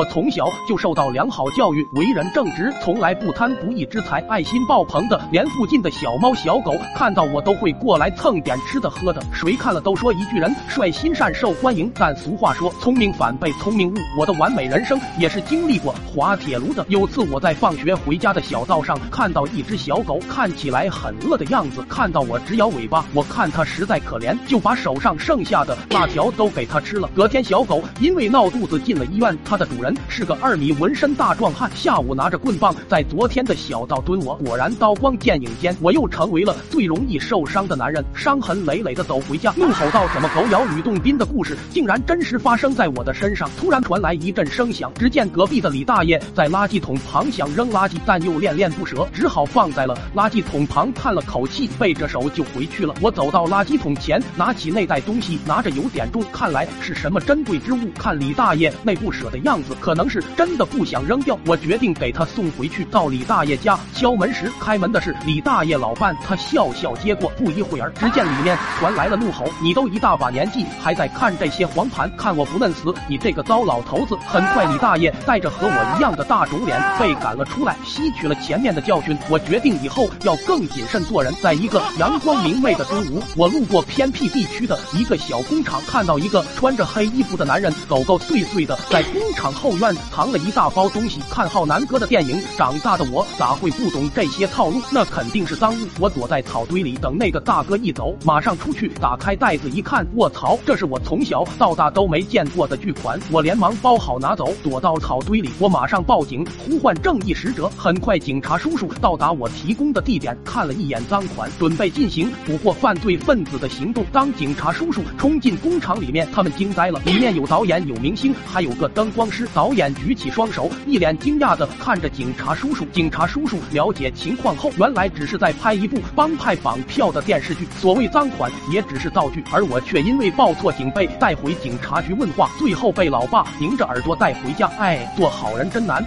我从小就受到良好教育，为人正直，从来不贪不义之财，爱心爆棚的，连附近的小猫小狗看到我都会过来蹭点吃的喝的。谁看了都说一句人帅心善受欢迎。但俗话说聪明反被聪明误，我的完美人生也是经历过滑铁卢的。有次我在放学回家的小道上看到一只小狗，看起来很饿的样子，看到我直摇尾巴，我看它实在可怜，就把手上剩下的辣条都给它吃了。隔天小狗因为闹肚子进了医院，它的主人。是个二米纹身大壮汉，下午拿着棍棒在昨天的小道蹲我，果然刀光剑影间，我又成为了最容易受伤的男人，伤痕累累的走回家，怒吼道：“什么狗咬吕洞宾的故事，竟然真实发生在我的身上！”突然传来一阵声响，只见隔壁的李大爷在垃圾桶旁想扔垃圾，但又恋恋不舍，只好放在了垃圾桶旁，叹了口气，背着手就回去了。我走到垃圾桶前，拿起那袋东西，拿着有点重，看来是什么珍贵之物。看李大爷那不舍的样子。可能是真的不想扔掉，我决定给他送回去。到李大爷家敲门时，开门的是李大爷老伴，他笑笑接过。不一会儿，只见里面传来了怒吼：“你都一大把年纪，还在看这些黄盘？看我不嫩死你这个糟老头子！”很快，李大爷带着和我一样的大肿脸被赶了出来，吸取了前面的教训，我决定以后要更谨慎做人。在一个阳光明媚的中午，我路过偏僻地区的一个小工厂，看到一个穿着黑衣服的男人狗狗祟祟的在工厂后。后院藏了一大包东西，看浩南哥的电影，长大的我咋会不懂这些套路？那肯定是赃物。我躲在草堆里等那个大哥一走，马上出去打开袋子一看，卧槽，这是我从小到大都没见过的巨款！我连忙包好拿走，躲到草堆里。我马上报警，呼唤正义使者。很快，警察叔叔到达我提供的地点，看了一眼赃款，准备进行捕获犯罪分子的行动。当警察叔叔冲进工厂里面，他们惊呆了，里面有导演，有明星，还有个灯光师。导演举起双手，一脸惊讶的看着警察叔叔。警察叔叔了解情况后，原来只是在拍一部帮派绑票的电视剧，所谓赃款也只是道具，而我却因为报错警被带回警察局问话，最后被老爸拧着耳朵带回家。哎，做好人真难。